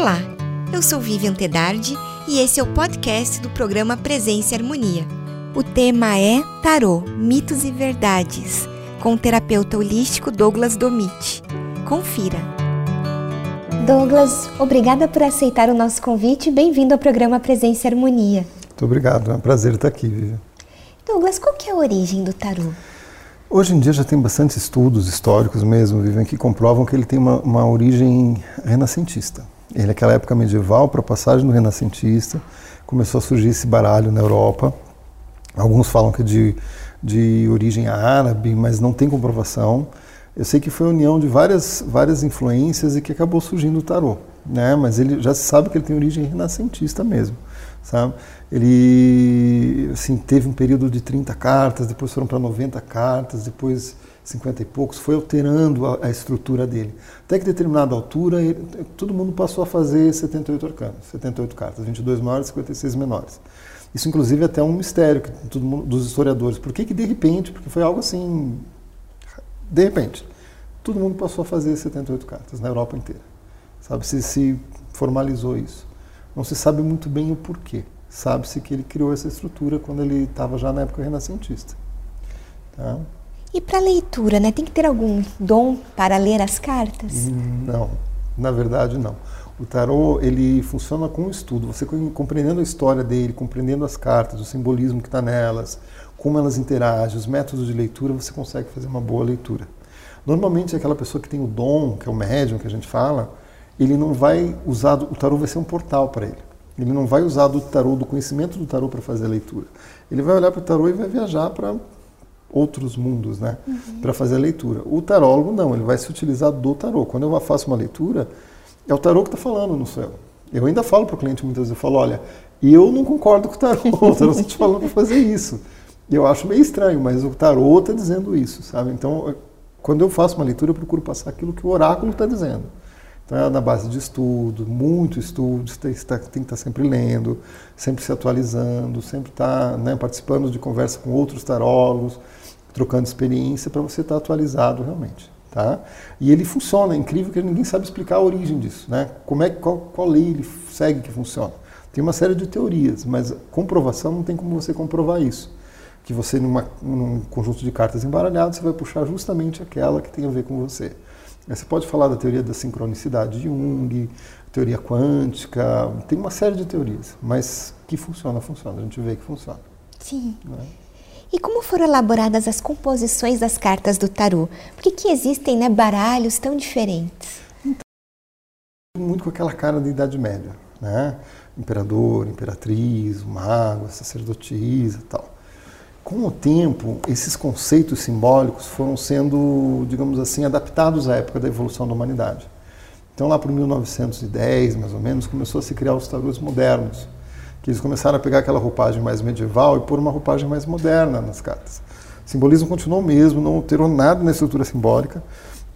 Olá, eu sou Vivian Tedardi e esse é o podcast do programa Presença e Harmonia. O tema é Tarô, Mitos e Verdades, com o terapeuta holístico Douglas Domit. Confira. Douglas, obrigada por aceitar o nosso convite e bem-vindo ao programa Presença e Harmonia. Muito obrigado, é um prazer estar aqui, Vivian. Douglas, qual que é a origem do tarô? Hoje em dia já tem bastante estudos históricos mesmo, Vivian, que comprovam que ele tem uma, uma origem renascentista. Ele, naquela época medieval, para a passagem do renascentista, começou a surgir esse baralho na Europa. Alguns falam que é de, de origem árabe, mas não tem comprovação. Eu sei que foi a união de várias, várias influências e que acabou surgindo o tarô, né? Mas ele já se sabe que ele tem origem renascentista mesmo, sabe? Ele assim, teve um período de 30 cartas, depois foram para 90 cartas, depois 50 e poucos, foi alterando a, a estrutura dele. Até que, determinada altura, ele, todo mundo passou a fazer 78 arcanos, 78 cartas, 22 maiores e 56 menores. Isso, inclusive, é até um mistério que todo mundo, dos historiadores. Por que, que, de repente, porque foi algo assim, de repente, todo mundo passou a fazer 78 cartas na Europa inteira. Sabe, se, se formalizou isso. Não se sabe muito bem o porquê. Sabe-se que ele criou essa estrutura quando ele estava já na época renascentista. Tá? E para leitura, né? Tem que ter algum dom para ler as cartas? Não, na verdade não. O tarô ele funciona com o estudo. Você compreendendo a história dele, compreendendo as cartas, o simbolismo que está nelas, como elas interagem, os métodos de leitura, você consegue fazer uma boa leitura. Normalmente aquela pessoa que tem o dom, que é o médium que a gente fala, ele não vai usar o tarô vai ser um portal para ele. Ele não vai usar do tarô, do conhecimento do tarô para fazer a leitura. Ele vai olhar para o tarô e vai viajar para outros mundos, né, uhum. para fazer a leitura. O tarólogo não, ele vai se utilizar do tarô. Quando eu faço uma leitura, é o tarô que está falando no céu. Eu ainda falo para o cliente muitas vezes, eu falo, olha, eu não concordo com o tarô, o tarô está te falando para fazer isso. Eu acho meio estranho, mas o tarô está dizendo isso, sabe? Então, quando eu faço uma leitura, eu procuro passar aquilo que o oráculo está dizendo. Então, é na base de estudo, muito estudo, tem, tem que estar sempre lendo, sempre se atualizando, sempre estar né, participando de conversa com outros tarólogos, trocando experiência para você estar atualizado realmente. Tá? E ele funciona, é incrível que ninguém sabe explicar a origem disso, né? Como é qual, qual lei ele segue que funciona? Tem uma série de teorias, mas comprovação não tem como você comprovar isso. Que você numa, num conjunto de cartas embaralhadas você vai puxar justamente aquela que tem a ver com você. Você pode falar da teoria da sincronicidade de Jung, teoria quântica, tem uma série de teorias, mas que funciona, funciona. A gente vê que funciona. Sim. Né? E como foram elaboradas as composições das cartas do tarô? Por que, que existem né, baralhos tão diferentes? Então, muito com aquela cara da Idade Média, né? Imperador, imperatriz, mago, sacerdotisa e tal. Com o tempo, esses conceitos simbólicos foram sendo, digamos assim, adaptados à época da evolução da humanidade. Então, lá por 1910, mais ou menos, começou a se criar os tarôs modernos que eles começaram a pegar aquela roupagem mais medieval e pôr uma roupagem mais moderna nas cartas. O simbolismo continuou mesmo, não alterou nada na estrutura simbólica,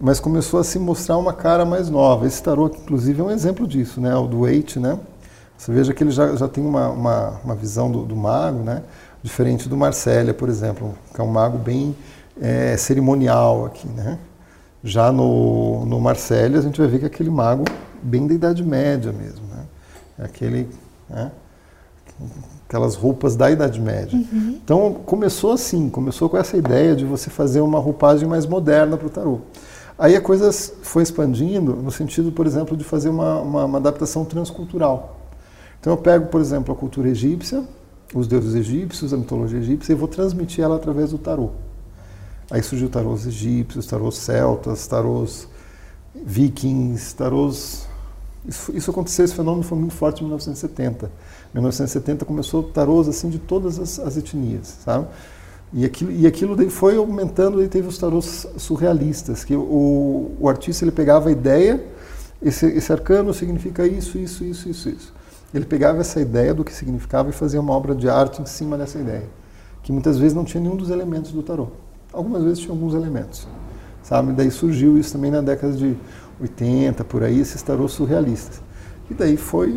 mas começou a se mostrar uma cara mais nova. Esse tarô, inclusive, é um exemplo disso, né? o do Eight, né? Você veja que ele já, já tem uma, uma, uma visão do, do, mago, né? Diferente do Marcélia, por exemplo, que é um mago bem é, cerimonial aqui. Né? Já no, no Marcélia, a gente vai ver que é aquele mago bem da Idade Média mesmo. Né? É aquele... Né? aquelas roupas da Idade Média. Uhum. Então começou assim, começou com essa ideia de você fazer uma roupagem mais moderna para o tarô. Aí a coisa foi expandindo no sentido, por exemplo, de fazer uma, uma, uma, adaptação transcultural. Então eu pego, por exemplo, a cultura egípcia, os deuses egípcios, a mitologia egípcia, e vou transmitir ela através do tarô. Aí surgiu tarôs egípcios, tarôs celtas, tarôs vikings, tarôs... Isso, isso aconteceu, esse fenômeno foi muito forte em 1970 1970 começou tarôs assim de todas as, as etnias, sabe? E aquilo, e aquilo foi aumentando, e teve os tarôs surrealistas, que o, o artista ele pegava a ideia, esse, esse arcano significa isso, isso, isso, isso, isso. Ele pegava essa ideia do que significava e fazia uma obra de arte em cima dessa ideia, que muitas vezes não tinha nenhum dos elementos do tarô. Algumas vezes tinha alguns elementos, sabe? Daí surgiu isso também na década de 80, por aí, esses tarôs surrealistas. E daí foi,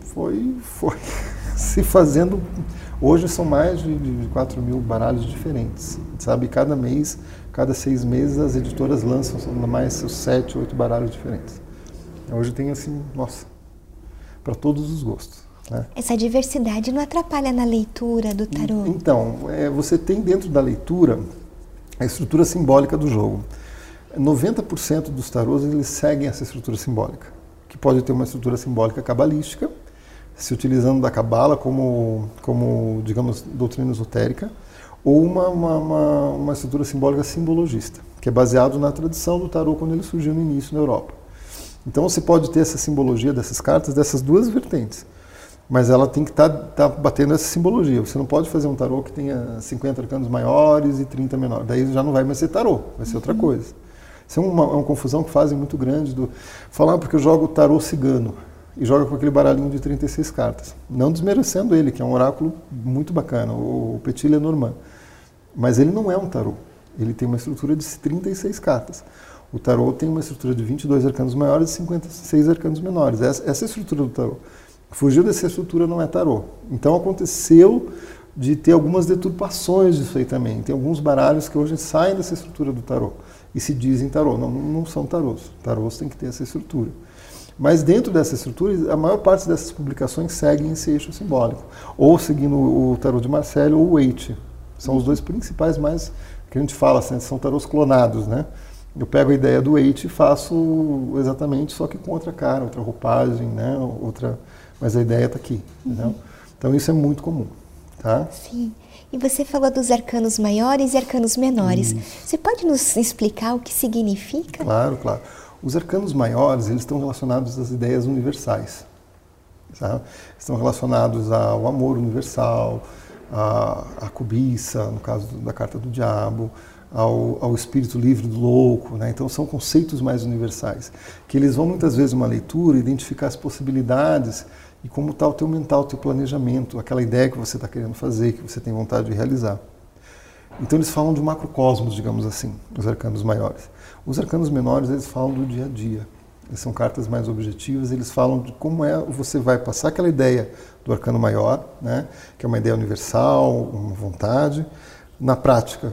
foi, foi se fazendo. Hoje são mais de, de 4 mil baralhos diferentes, sabe? Cada mês, cada seis meses, as editoras lançam mais seus 7, 8 baralhos diferentes. Hoje tem assim, nossa, para todos os gostos. Né? Essa diversidade não atrapalha na leitura do tarô? Então, é, você tem dentro da leitura a estrutura simbólica do jogo. 90% dos tarôs eles seguem essa estrutura simbólica, que pode ter uma estrutura simbólica cabalística, se utilizando da cabala como, como digamos, doutrina esotérica, ou uma, uma, uma, uma estrutura simbólica simbologista, que é baseado na tradição do tarô quando ele surgiu no início na Europa. Então você pode ter essa simbologia dessas cartas dessas duas vertentes, mas ela tem que estar tá, tá batendo essa simbologia. Você não pode fazer um tarô que tenha 50 arcanos maiores e 30 menores. Daí já não vai mais ser tarô, vai ser outra uhum. coisa. Isso é uma, é uma confusão que fazem muito grande do falar ah, porque eu jogo tarô cigano e joga com aquele baralhinho de 36 cartas. Não desmerecendo ele, que é um oráculo muito bacana, o Petit Lenormand. Mas ele não é um tarô. Ele tem uma estrutura de 36 cartas. O tarô tem uma estrutura de 22 arcanos maiores e 56 arcanos menores. Essa, essa é estrutura do tarô. Fugir dessa estrutura não é tarô. Então aconteceu de ter algumas deturpações disso aí também. Tem alguns baralhos que hoje saem dessa estrutura do tarô e se dizem tarô. Não, não são tarôs. Tarôs tem que ter essa estrutura. Mas dentro dessa estrutura, a maior parte dessas publicações seguem esse eixo simbólico. Ou seguindo o tarô de Marcelo ou o Waite. São os dois principais mais que a gente fala, assim, são tarôs clonados, né? Eu pego a ideia do Waite e faço exatamente, só que com outra cara, outra roupagem, né? Outra, mas a ideia está aqui, uhum. Então isso é muito comum, tá? Sim. E você falou dos arcanos maiores e arcanos menores. Isso. Você pode nos explicar o que significa? Claro, claro. Os arcanos maiores, eles estão relacionados às ideias universais. Sabe? Estão relacionados ao amor universal, à, à cobiça, no caso da carta do diabo, ao, ao, espírito livre do louco. Né? Então, são conceitos mais universais, que eles vão muitas vezes uma leitura identificar as possibilidades e como está o teu mental, o teu planejamento, aquela ideia que você está querendo fazer, que você tem vontade de realizar. Então eles falam de macrocosmos, digamos assim, os arcanos maiores. Os arcanos menores, eles falam do dia a dia. Eles são cartas mais objetivas, eles falam de como é você vai passar aquela ideia do arcano maior, né, que é uma ideia universal, uma vontade, na prática.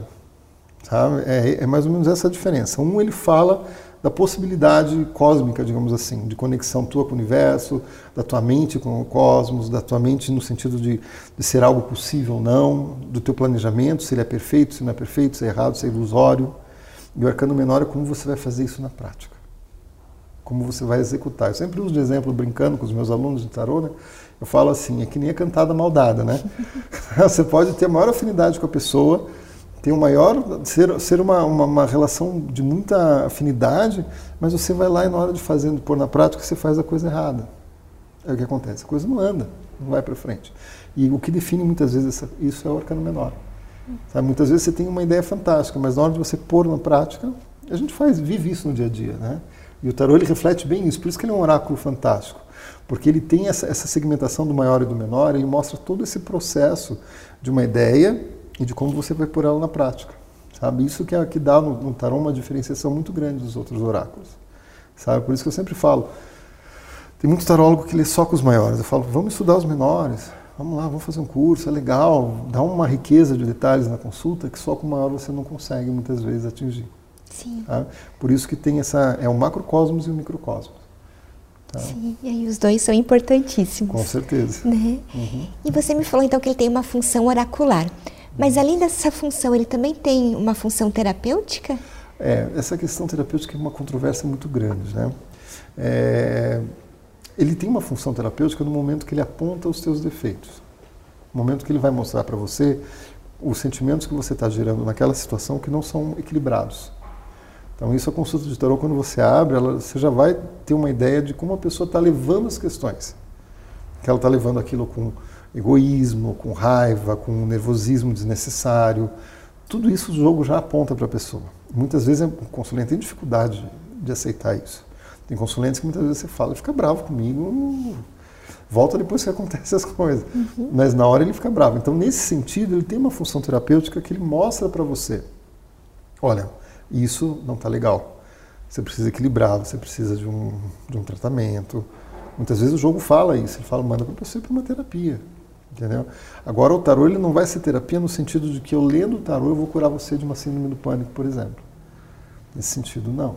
É, é mais ou menos essa a diferença. Um, ele fala da possibilidade cósmica, digamos assim, de conexão tua com o universo, da tua mente com o cosmos, da tua mente no sentido de, de ser algo possível ou não, do teu planejamento, se ele é perfeito, se não é perfeito, se é errado, se é ilusório. E o arcano menor é como você vai fazer isso na prática. Como você vai executar. Eu sempre uso de exemplo, brincando com os meus alunos de tarô, né? Eu falo assim, é que nem a cantada maldada, né? você pode ter maior afinidade com a pessoa, tem o maior ser, ser uma, uma, uma, relação de muita afinidade, mas você vai lá e na hora de fazer, de pôr na prática, você faz a coisa errada. É o que acontece, a coisa não anda, não vai para frente. E o que define muitas vezes essa, isso é o arcano menor. Sabe? Muitas vezes você tem uma ideia fantástica, mas na hora de você pôr na prática, a gente faz, vive isso no dia a dia, né? E o tarô ele reflete bem isso, por isso que ele é um oráculo fantástico, porque ele tem essa, essa segmentação do maior e do menor, e mostra todo esse processo de uma ideia e de como você vai pôr ela na prática. Sabe? Isso que, é, que dá no, no tarô uma diferenciação muito grande dos outros oráculos. Sabe? Por isso que eu sempre falo, tem muito tarólogo que lê só com os maiores. Eu falo, vamos estudar os menores, vamos lá, vamos fazer um curso, é legal, dá uma riqueza de detalhes na consulta que só com o maior você não consegue muitas vezes atingir. Sim. Tá? Por isso que tem essa, é o macrocosmos e o microcosmos. Tá? Sim, e aí os dois são importantíssimos. Com certeza. Né? Uhum. E você me falou então que ele tem uma função oracular. Mas além dessa função, ele também tem uma função terapêutica? É, essa questão terapêutica é uma controvérsia muito grande, né? É, ele tem uma função terapêutica no momento que ele aponta os teus defeitos. No momento que ele vai mostrar para você os sentimentos que você está gerando naquela situação que não são equilibrados. Então, isso a consulta de tarô, quando você abre, ela, você já vai ter uma ideia de como a pessoa está levando as questões. Que ela está levando aquilo com egoísmo, com raiva, com nervosismo desnecessário. Tudo isso o jogo já aponta para a pessoa. Muitas vezes o consulente tem dificuldade de aceitar isso. Tem consulentes que muitas vezes você fala, fica bravo comigo, volta depois que acontecem as coisas. Uhum. Mas na hora ele fica bravo. Então, nesse sentido, ele tem uma função terapêutica que ele mostra para você: olha, isso não está legal. Você precisa equilibrar, você precisa de um, de um tratamento. Muitas vezes o jogo fala isso, ele fala, manda para você para uma terapia. Entendeu? Agora, o tarô ele não vai ser terapia no sentido de que eu lendo o tarô eu vou curar você de uma síndrome do pânico, por exemplo. Nesse sentido, não.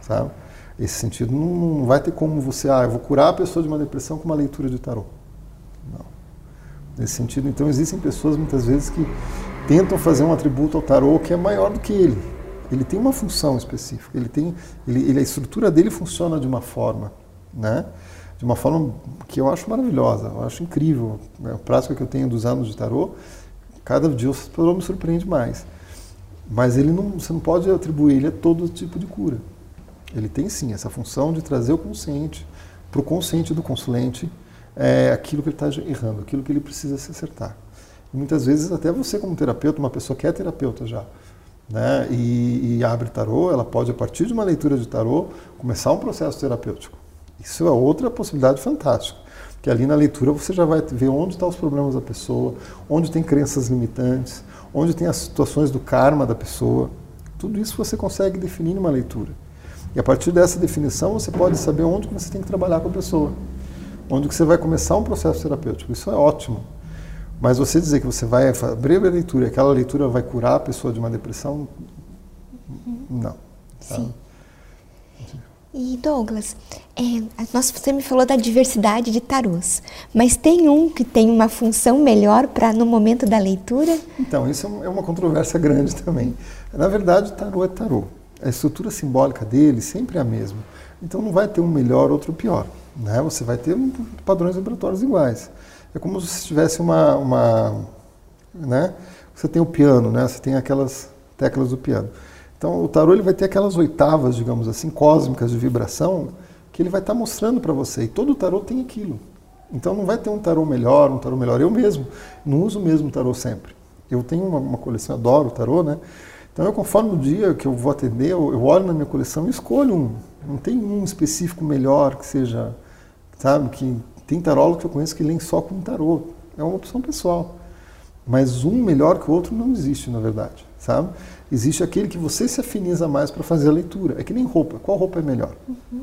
Sabe? Esse sentido não, não vai ter como você, ah, eu vou curar a pessoa de uma depressão com uma leitura de tarô. Não. Nesse sentido, então existem pessoas muitas vezes que tentam fazer um atributo ao tarô que é maior do que ele. Ele tem uma função específica, ele tem, ele, ele, a estrutura dele funciona de uma forma, né? De uma forma que eu acho maravilhosa, eu acho incrível. É a prática que eu tenho dos anos de tarô, cada dia o tarô me surpreende mais. Mas ele não, você não pode atribuir ele a todo tipo de cura. Ele tem sim essa função de trazer o consciente para o consciente do consulente é, aquilo que ele está errando, aquilo que ele precisa se acertar. E muitas vezes até você como terapeuta, uma pessoa que é terapeuta já, né, e, e abre tarô, ela pode a partir de uma leitura de tarô começar um processo terapêutico. Isso é outra possibilidade fantástica, que ali na leitura você já vai ver onde estão os problemas da pessoa, onde tem crenças limitantes, onde tem as situações do karma da pessoa. Tudo isso você consegue definir numa leitura. E a partir dessa definição você pode saber onde você tem que trabalhar com a pessoa, onde você vai começar um processo terapêutico. Isso é ótimo. Mas você dizer que você vai abrir a leitura e aquela leitura vai curar a pessoa de uma depressão, não. Tá? Sim. E Douglas, é, nossa, você me falou da diversidade de tarôs, mas tem um que tem uma função melhor para no momento da leitura? Então, isso é uma controvérsia grande também. Na verdade, tarô é tarô. A estrutura simbólica dele sempre é a mesma. Então não vai ter um melhor, outro pior. Né? Você vai ter padrões vibratórios iguais. É como se tivesse uma, uma né? Você tem o piano, né? Você tem aquelas teclas do piano. Então o tarô ele vai ter aquelas oitavas, digamos assim, cósmicas de vibração que ele vai estar tá mostrando para você. E todo tarô tem aquilo. Então não vai ter um tarô melhor, um tarô melhor. Eu mesmo não uso o mesmo tarô sempre. Eu tenho uma, uma coleção, adoro tarô, né? Então eu conforme o dia que eu vou atender, eu, eu olho na minha coleção e escolho um. Não tem um específico melhor que seja, sabe, que tem tarólogo que eu conheço que leem só com tarô. É uma opção pessoal. Mas um melhor que o outro não existe, na verdade, sabe? Existe aquele que você se afiniza mais para fazer a leitura. É que nem roupa. Qual roupa é melhor? Uhum.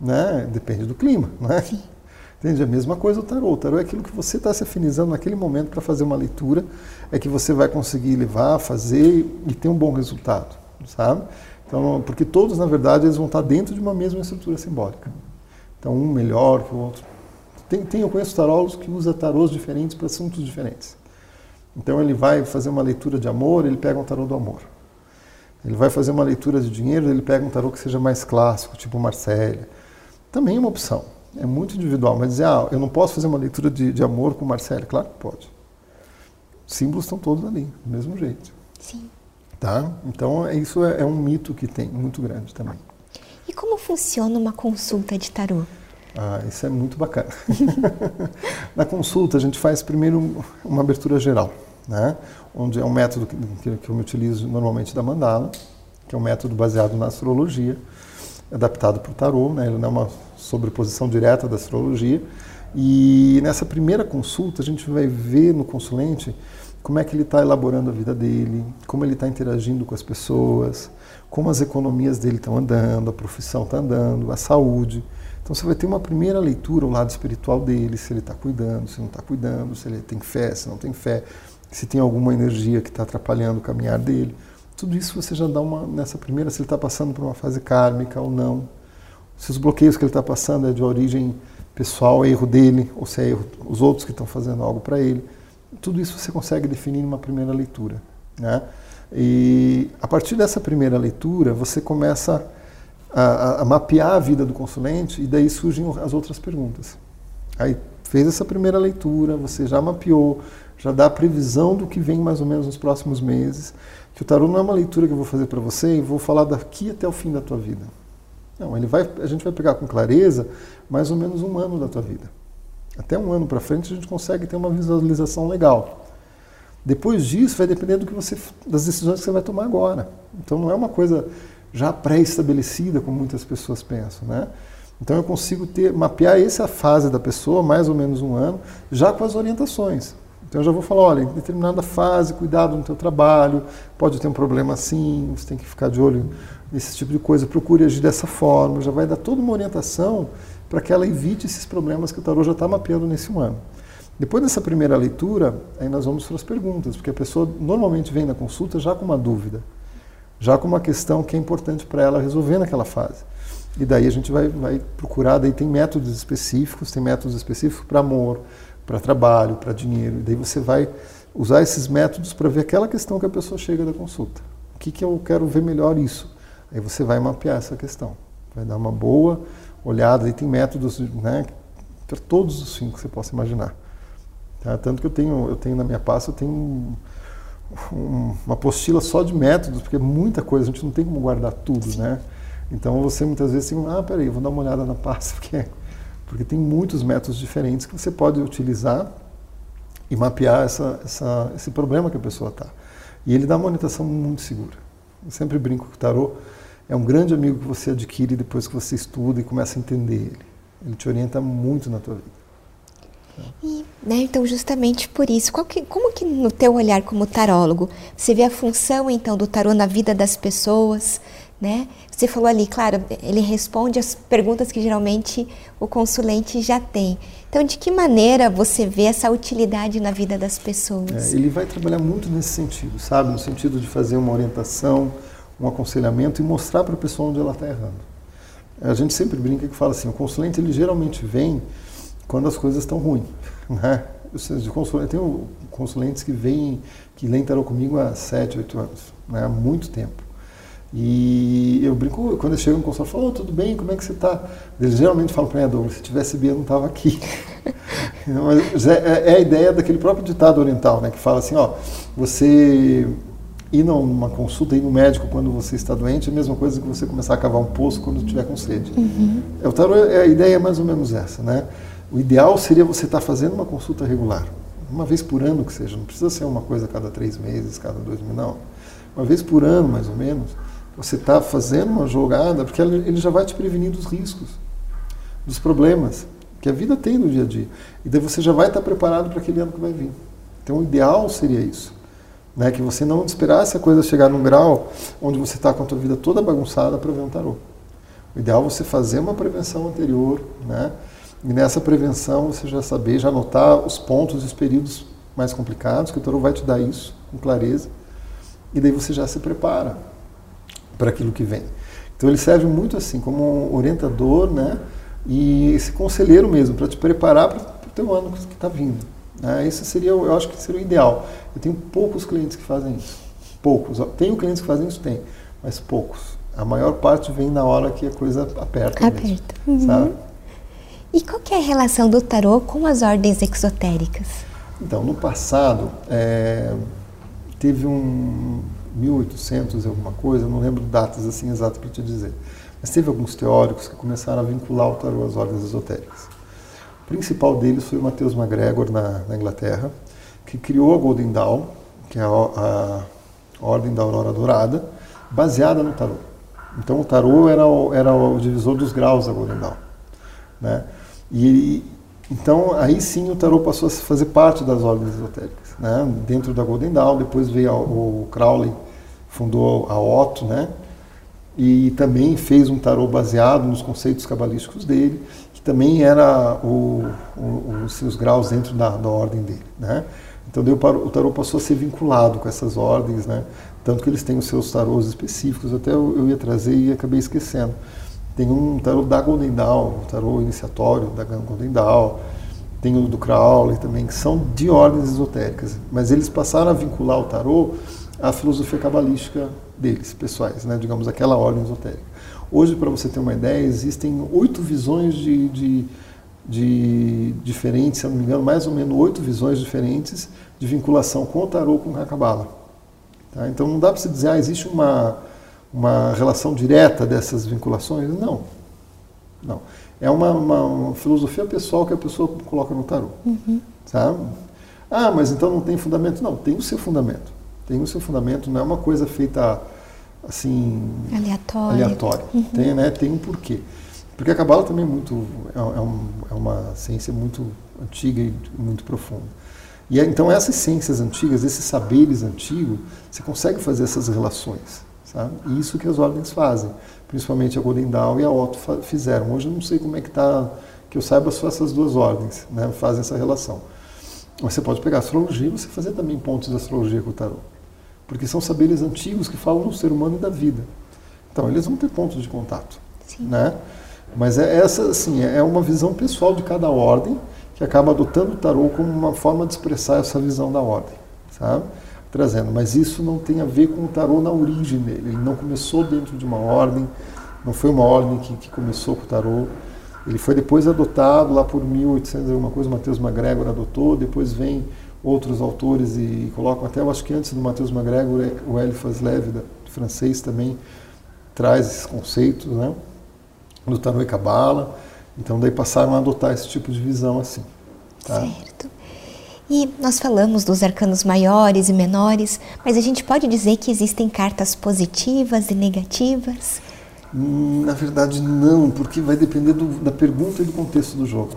Né? Depende do clima, né? Sim. Entende? A mesma coisa o tarô. O tarô é aquilo que você está se afinizando naquele momento para fazer uma leitura, é que você vai conseguir levar, fazer e ter um bom resultado, sabe? Então, porque todos, na verdade, eles vão estar dentro de uma mesma estrutura simbólica. Então, um melhor que o outro. Tem, tem, eu conheço tarólogos que usam tarôs diferentes para assuntos diferentes. Então ele vai fazer uma leitura de amor, ele pega um tarô do amor. Ele vai fazer uma leitura de dinheiro, ele pega um tarô que seja mais clássico, tipo Marcélia. Também é uma opção. É muito individual. Mas dizer, ah, eu não posso fazer uma leitura de, de amor com Marcélia. Claro que pode. Os símbolos estão todos ali, do mesmo jeito. Sim. Tá? Então isso é, é um mito que tem, muito grande também. E como funciona uma consulta de tarô? Ah, isso é muito bacana. Na consulta, a gente faz primeiro uma abertura geral, né? onde é um método que, que eu me utilizo normalmente da mandala, que é um método baseado na astrologia, adaptado para o tarô, né? ele não é uma sobreposição direta da astrologia. E nessa primeira consulta, a gente vai ver no consulente como é que ele está elaborando a vida dele, como ele está interagindo com as pessoas, como as economias dele estão andando, a profissão está andando, a saúde. Então você vai ter uma primeira leitura, o lado espiritual dele, se ele está cuidando, se não está cuidando, se ele tem fé, se não tem fé, se tem alguma energia que está atrapalhando o caminhar dele. Tudo isso você já dá uma nessa primeira, se ele está passando por uma fase kármica ou não. Se os bloqueios que ele está passando é de origem pessoal, é erro dele, ou se é erro os outros que estão fazendo algo para ele. Tudo isso você consegue definir numa primeira leitura. Né? E a partir dessa primeira leitura, você começa a, a, mapear a vida do consulente e daí surgem as outras perguntas. Aí fez essa primeira leitura, você já mapeou, já dá a previsão do que vem mais ou menos nos próximos meses. Que o tarô não é uma leitura que eu vou fazer para você e vou falar daqui até o fim da tua vida. Não, ele vai, a gente vai pegar com clareza mais ou menos um ano da tua vida. Até um ano para frente a gente consegue ter uma visualização legal. Depois disso vai depender do que você, das decisões que você vai tomar agora. Então não é uma coisa já pré-estabelecida, como muitas pessoas pensam, né? Então eu consigo ter, mapear essa fase da pessoa, mais ou menos um ano, já com as orientações. Então eu já vou falar, olha, em determinada fase, cuidado no teu trabalho, pode ter um problema assim, você tem que ficar de olho nesse tipo de coisa, procure agir dessa forma, já vai dar toda uma orientação para que ela evite esses problemas que o tarô já está mapeando nesse um ano. Depois dessa primeira leitura, aí nós vamos para as perguntas, porque a pessoa normalmente vem na consulta já com uma dúvida já com uma questão que é importante para ela resolver naquela fase. E daí a gente vai, vai procurar, daí tem métodos específicos, tem métodos específicos para amor, para trabalho, para dinheiro. E daí você vai usar esses métodos para ver aquela questão que a pessoa chega da consulta. O que, que eu quero ver melhor isso? Aí você vai mapear essa questão. Vai dar uma boa olhada, e tem métodos né, para todos os fins que você possa imaginar. Tá? Tanto que eu tenho, eu tenho na minha pasta, eu tenho um, um, uma apostila só de métodos, porque é muita coisa, a gente não tem como guardar tudo, né? Então você muitas vezes tem, ah, peraí, eu vou dar uma olhada na pasta, porque, porque tem muitos métodos diferentes que você pode utilizar e mapear essa, essa, esse problema que a pessoa está. E ele dá uma orientação muito segura. Eu sempre brinco que o tarô é um grande amigo que você adquire depois que você estuda e começa a entender ele. Ele te orienta muito na tua vida. E, né, então, justamente por isso, que, como que no teu olhar como tarólogo, você vê a função, então, do tarô na vida das pessoas, né? Você falou ali, claro, ele responde as perguntas que geralmente o consulente já tem. Então, de que maneira você vê essa utilidade na vida das pessoas? É, ele vai trabalhar muito nesse sentido, sabe? No sentido de fazer uma orientação, um aconselhamento e mostrar para a pessoa onde ela está errando. A gente sempre brinca que fala assim, o consulente ele geralmente vem quando as coisas estão ruins, né? Eu tenho consulentes que vêm, que leem tarô comigo há 7, 8 anos, né? há muito tempo. E eu brinco, quando eu chego no consultório, falo, oh, tudo bem, como é que você está? Eles geralmente falam para mim, ah, Douglas, se tivesse bem eu não estava aqui. Mas é, é, a ideia daquele próprio ditado oriental, né, que fala assim, ó, você ir numa consulta, ir no médico quando você está doente, é a mesma coisa que você começar a cavar um poço quando estiver com sede. Uhum. É, o tarô, é, a ideia é mais ou menos essa, né? O ideal seria você estar tá fazendo uma consulta regular, uma vez por ano que seja, não precisa ser uma coisa a cada três meses, cada dois meses, não. Uma vez por ano, mais ou menos, você está fazendo uma jogada, porque ele já vai te prevenir dos riscos, dos problemas que a vida tem no dia a dia. E daí você já vai estar tá preparado para aquele ano que vai vir. Então o ideal seria isso. Né? Que você não esperasse a coisa chegar num grau onde você está com a tua vida toda bagunçada para ver um tarô. O ideal é você fazer uma prevenção anterior, né? E nessa prevenção você já saber, já anotar os pontos e os períodos mais complicados, que o tarô vai te dar isso com clareza. E daí você já se prepara para aquilo que vem. Então ele serve muito assim como um orientador, né? E esse conselheiro mesmo para te preparar para o teu ano que está vindo. Né? Esse seria, eu acho que seria o ideal. Eu tenho poucos clientes que fazem isso, poucos. Tenho clientes que fazem isso, tem, mas poucos. A maior parte vem na hora que a coisa aperta. Aperta. Mesmo, uhum. E qual é a relação do tarô com as ordens exotéricas? Então, no passado, é, teve um 1800 e alguma coisa, não lembro datas assim exatas para te dizer, mas teve alguns teóricos que começaram a vincular o tarô às ordens esotéricas. O principal deles foi o Mateus MacGregor, na, na Inglaterra, que criou a Golden Dawn, que é a, a Ordem da Aurora Dourada, baseada no tarô. Então o tarô era o, era o divisor dos graus da Golden Dawn. Né? E, então aí sim o tarô passou a fazer parte das ordens esotéricas. Né? Dentro da Golden Dawn, depois veio o Crowley fundou a Otto, né? E também fez um tarô baseado nos conceitos cabalísticos dele, que também era o, o, os seus graus dentro da, da ordem dele, né? Então o tarô passou a ser vinculado com essas ordens, né? Tanto que eles têm os seus tarôs específicos, até eu, ia trazer e acabei esquecendo. Tem um tarô da Golden Dawn, o tarô iniciatório da Golden Dawn, tem o do Crowley também, que são de ordens esotéricas. Mas eles passaram a vincular o tarô a filosofia cabalística deles, pessoais, né? digamos, aquela ordem esotérica. Hoje, para você ter uma ideia, existem oito visões de, de, de, diferentes, se não me engano, mais ou menos oito visões diferentes de vinculação com o tarô com a cabala. Tá? Então não dá para se dizer, ah, existe uma, uma relação direta dessas vinculações. Não. Não. É uma, uma, uma filosofia pessoal que a pessoa coloca no tarô. Uhum. Tá? Ah, mas então não tem fundamento? Não, tem o seu fundamento tem o seu fundamento, não é uma coisa feita assim aleatória. aleatória. Uhum. Tem, né, tem um porquê. Porque a cabala também é muito é, é, um, é, uma ciência muito antiga e muito profunda. E então essas ciências antigas, esses saberes antigos, você consegue fazer essas relações, sabe? E isso que as ordens fazem, principalmente a Golden Dawn e a Otto fizeram. Hoje eu não sei como é que está, que eu saiba só essas duas ordens, né, fazem essa relação. Você pode pegar astrologia e você fazer também pontos de astrologia com o tarot porque são saberes antigos que falam do ser humano e da vida. Então, eles vão ter pontos de contato. Sim. né? Mas é essa, assim, é uma visão pessoal de cada ordem que acaba adotando o tarô como uma forma de expressar essa visão da ordem, sabe? Trazendo, mas isso não tem a ver com o tarô na origem dele. Ele não começou dentro de uma ordem, não foi uma ordem que, que começou com o tarô. Ele foi depois adotado lá por 1800 alguma coisa, Mateus MacGregor adotou, depois vem outros autores e colocam até, eu acho que antes do Mateus MacGregor, é, o Eliphas Levi, francês, também traz esses conceitos, né? Do e cabala. Então daí passaram a adotar esse tipo de visão assim. Tá? Certo. E nós falamos dos arcanos maiores e menores, mas a gente pode dizer que existem cartas positivas e negativas? Hum, na verdade, não, porque vai depender do, da pergunta e do contexto do jogo.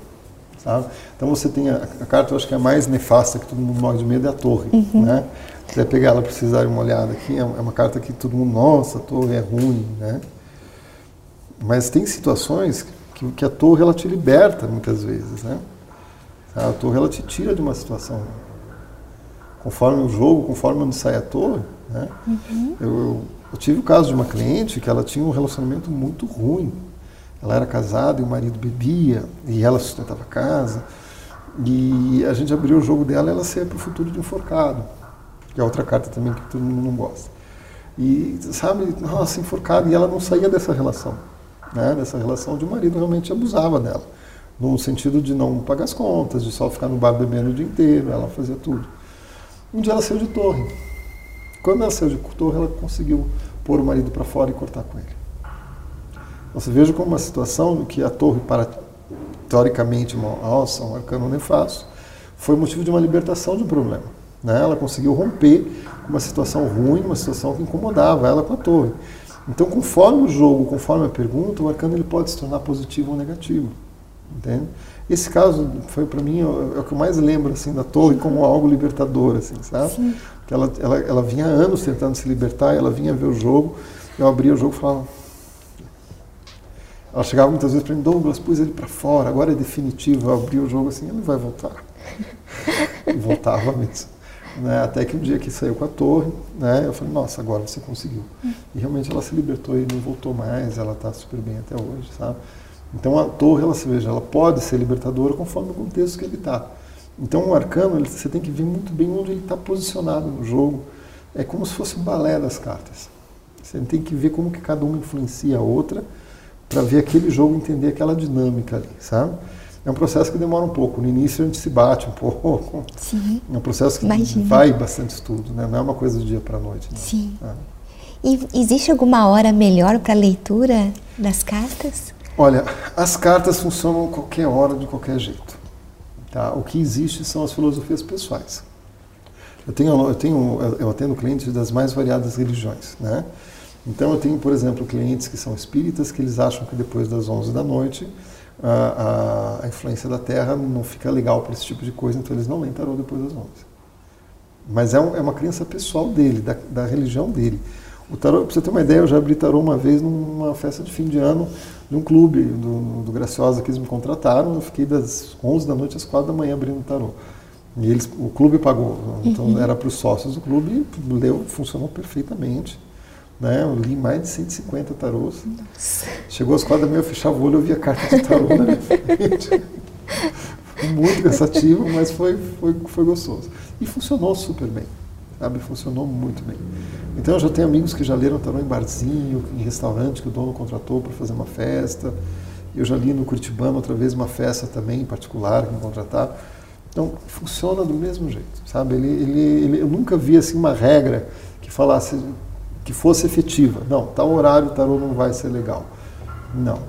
Sabe? Então você tem a, a, carta, eu acho que é a mais nefasta, que todo mundo morre de medo, é a torre. Uhum. Né? Se você pegar ela para dar uma olhada aqui, é, é uma carta que todo mundo, nossa, a torre é ruim. Né? Mas tem situações que, que a torre ela te liberta muitas vezes. Né? A torre ela te tira de uma situação. Conforme o jogo, conforme onde sai a torre, né? Uhum. Eu, eu, eu, tive o caso de uma cliente que ela tinha um relacionamento muito ruim. Ela era casada e o marido bebia e ela sustentava a casa. E a gente abriu o jogo dela ela saía para o futuro de enforcado, que é outra carta também que todo mundo não gosta. E, sabe, nossa, enforcado. E ela não saía dessa relação, né? Dessa relação de o marido realmente abusava dela no sentido de não pagar as contas, de só ficar no bar bebendo o dia inteiro, ela fazia tudo. Um dia ela saiu de torre. Quando ela saiu de torre, ela conseguiu pôr o marido para fora e cortar com ele. Você veja como uma situação que a torre, para teoricamente, nossa, um arcano nefasto, foi motivo de uma libertação de um problema. Né? Ela conseguiu romper uma situação ruim, uma situação que incomodava ela com a torre. Então, conforme o jogo, conforme a pergunta, o arcano ele pode se tornar positivo ou negativo. Entende? Esse caso foi para mim é, é o que eu mais lembro assim da torre como algo libertador, assim, sabe? Sim. Que ela, ela, ela vinha há anos tentando se libertar, ela vinha ver o jogo, eu abria o jogo e falava. Ela chegava muitas vezes para mim, Douglas, pus ele para fora, agora é definitivo. Eu abria o jogo assim, ele vai voltar. e voltava mesmo. Né? Até que um dia que saiu com a torre, né? eu falei, nossa, agora você conseguiu. E realmente ela se libertou e não voltou mais, ela está super bem até hoje, sabe? Então a torre, ela, veja, ela pode ser libertadora conforme o contexto que ele está. Então o arcano, ele, você tem que ver muito bem onde ele está posicionado no jogo. É como se fosse um balé das cartas. Você tem que ver como que cada uma influencia a outra para ver aquele jogo, entender aquela dinâmica ali, sabe? É um processo que demora um pouco. No início a gente se bate um pouco. Sim. É um processo que Imagina. vai bastante estudo, né? Não é uma coisa do dia para a noite. Né? Sim. É. E existe alguma hora melhor para a leitura das cartas? Olha, as cartas funcionam a qualquer hora, de qualquer jeito. Tá? O que existe são as filosofias pessoais. Eu tenho, eu tenho, eu atendo clientes das mais variadas religiões, né? Então eu tenho, por exemplo, clientes que são espíritas que eles acham que depois das 11 da noite a, a, a influência da Terra não fica legal para esse tipo de coisa, então eles não leem tarô depois das 11. Mas é, um, é uma crença pessoal dele, da, da religião dele. O tarô, para você ter uma ideia, eu já abri tarô uma vez numa festa de fim de ano de um clube do, do Graciosa que eles me contrataram. Eu fiquei das 11 da noite às 4 da manhã abrindo tarô. E eles, o clube pagou, então uhum. era para os sócios do clube, leu, funcionou perfeitamente. Né? Eu li mais de 150 tarôs. Nossa. Chegou às quatro da manhã, eu fechava o olho e eu via a carta de tarô na minha frente. Foi muito cansativo, mas foi, foi, foi gostoso. E funcionou super bem sabe? Funcionou muito bem. Então eu já tenho amigos que já leram tarô em barzinho, em restaurante que o dono contratou para fazer uma festa. Eu já li no Curitibano outra vez uma festa também em particular que me contrataram. Então funciona do mesmo jeito, sabe? Ele, ele, ele, eu nunca vi assim uma regra que falasse que fosse efetiva. Não, tal horário o tarô não vai ser legal. Não,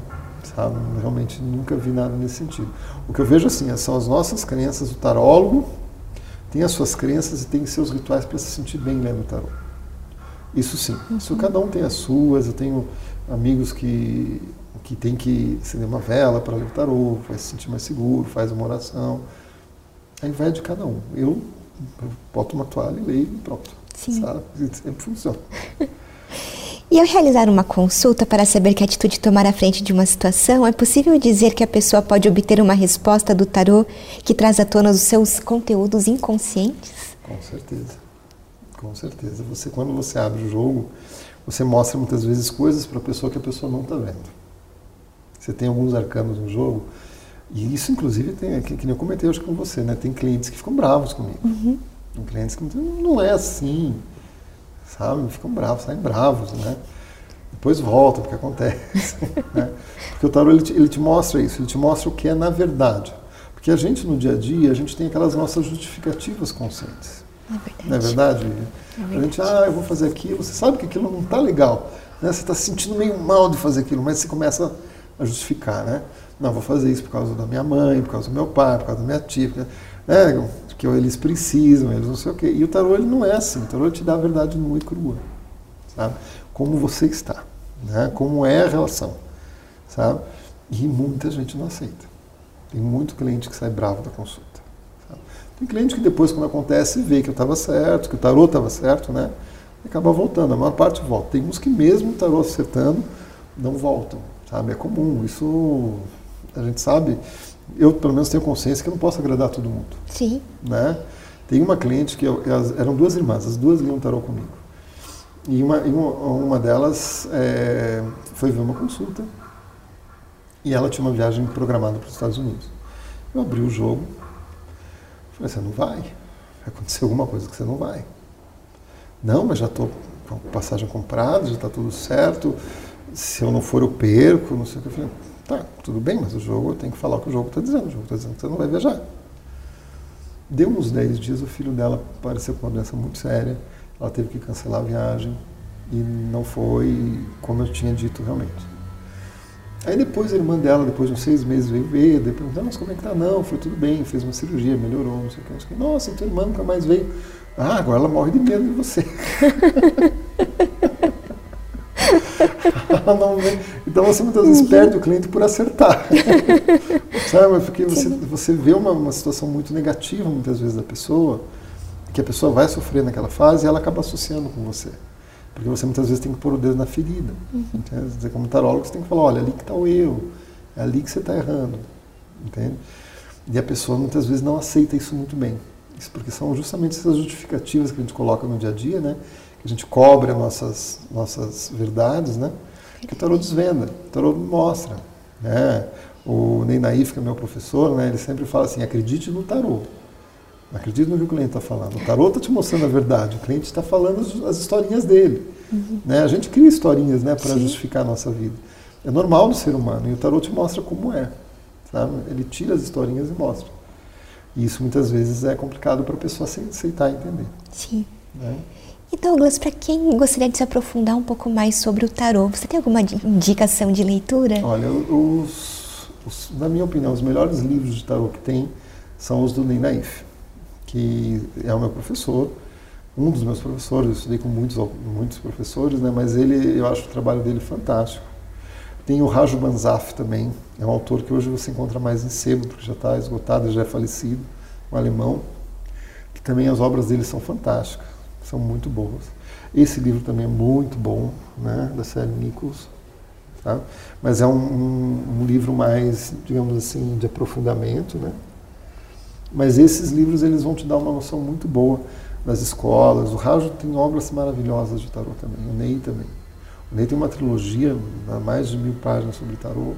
sabe? Realmente nunca vi nada nesse sentido. O que eu vejo assim são as nossas crenças, o tarólogo tem as suas crenças e tem seus rituais para se sentir bem lendo o tarô. Isso sim. Uhum. Isso cada um tem as suas. Eu tenho amigos que que tem que acender uma vela para ler o tarô, vai se sentir mais seguro, faz uma oração. Aí vai de cada um. Eu, eu boto uma toalha e leio e pronto. Sim. Sabe? Sempre funciona. E ao realizar uma consulta para saber que atitude tomar à frente de uma situação, é possível dizer que a pessoa pode obter uma resposta do tarô que traz à tona os seus conteúdos inconscientes? Com certeza. Com certeza. Você, quando você abre o jogo, você mostra muitas vezes coisas para a pessoa que a pessoa não está vendo. Você tem alguns arcanos no jogo, e isso inclusive tem, que, que nem eu comentei hoje com você, né? Tem clientes que ficam bravos comigo. Uhum. Tem clientes que não é assim, sabe? Ficam bravos, saem bravos, né? Depois volta, porque acontece. né? Porque o tarô ele te, ele te mostra isso, ele te mostra o que é na verdade. Porque a gente no dia a dia, a gente tem aquelas nossas justificativas conscientes. É verdade. Não é verdade? É verdade. A gente, ah, eu vou fazer aquilo, você sabe que aquilo não está legal. Né? Você está se sentindo meio mal de fazer aquilo, mas você começa a justificar, né? Não, vou fazer isso por causa da minha mãe, por causa do meu pai, por causa da minha tia, né? Que eles precisam, eles não sei o quê. E o tarô ele não é assim, o tarô te dá a verdade nua e crua, sabe? Como você está, né? Como é a relação, sabe? E muita gente não aceita. Tem muito cliente que sai bravo da consulta. Sabe? Tem cliente que depois, quando acontece, vê que eu estava certo, que o tarô estava certo, né? E acaba voltando. A maior parte volta. Tem uns que mesmo o tarô acertando, não voltam, sabe? É comum. Isso a gente sabe eu pelo menos tenho consciência que eu não posso agradar todo mundo. Sim. Né? Tem uma cliente que eu, eram duas irmãs, as duas liam tarô comigo. E uma, e uma, uma delas é, foi ver uma consulta e ela tinha uma viagem programada para os Estados Unidos. Eu abri o jogo, falei, você não vai? Vai acontecer alguma coisa que você não vai. Não, mas já estou com a passagem comprada, já está tudo certo. Se eu não for, eu perco, não sei o que. Eu falei, Tá, tudo bem, mas o jogo tem que falar o que o jogo está dizendo. O jogo está dizendo que você não vai viajar. Deu uns 10 dias, o filho dela apareceu com uma doença muito séria. Ela teve que cancelar a viagem e não foi como eu tinha dito realmente. Aí depois a irmã dela, depois de uns seis meses, veio ver, depois perguntou, mas como é que tá? Não, foi tudo bem, fez uma cirurgia, melhorou, não sei o que. Não sei o que. Nossa, tua irmã nunca mais veio. Ah, agora ela morre de medo de você. Então você muitas vezes uhum. perde o cliente por acertar. Sabe? Porque você, você vê uma, uma situação muito negativa muitas vezes da pessoa, que a pessoa vai sofrer naquela fase e ela acaba associando com você. Porque você muitas vezes tem que pôr o dedo na ferida. Uhum. Entende? Como tarólogo você tem que falar, olha, ali que está o erro, é ali que você está errando. Entende? E a pessoa muitas vezes não aceita isso muito bem. Isso porque são justamente essas justificativas que a gente coloca no dia a dia, né? A gente cobre as nossas, nossas verdades, né? que o tarô desvenda, o tarô mostra. Né? O Ney Naif, que é meu professor, né, ele sempre fala assim, acredite no tarô. Acredite no que o cliente está falando. O tarô está te mostrando a verdade, o cliente está falando as, as, historinhas dele. Uhum. Né? A gente cria historinhas né, para justificar a nossa vida. É normal do ser humano, e o tarô te mostra como é. Sabe? Ele tira as historinhas e mostra. E isso muitas vezes é complicado para a pessoa aceitar e entender. Sim. Né? E Douglas, para quem gostaria de se aprofundar um pouco mais sobre o tarô, você tem alguma indicação de leitura? Olha, os, os, na minha opinião, os melhores livros de tarô que tem são os do Ney Naif, que é o meu professor, um dos meus professores, eu estudei com muitos, muitos professores, né, mas ele, eu acho o trabalho dele fantástico. Tem o Raju Banzaf também, é um autor que hoje você encontra mais em sebo, porque já está esgotado, já é falecido, um alemão, que também as obras dele são fantásticas são muito boas. Esse livro também é muito bom, né, da série Nichols, tá? mas é um, um, um, livro mais, digamos assim, de aprofundamento, né? Mas esses livros eles vão te dar uma noção muito boa das escolas. O Rajo tem obras maravilhosas de tarô também, o Ney também. O Ney tem uma trilogia, mais de mil páginas sobre tarô,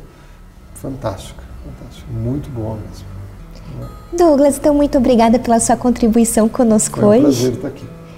fantástica, fantástica, muito boa mesmo. Douglas, então muito obrigada pela sua contribuição conosco Foi um hoje. prazer estar aqui.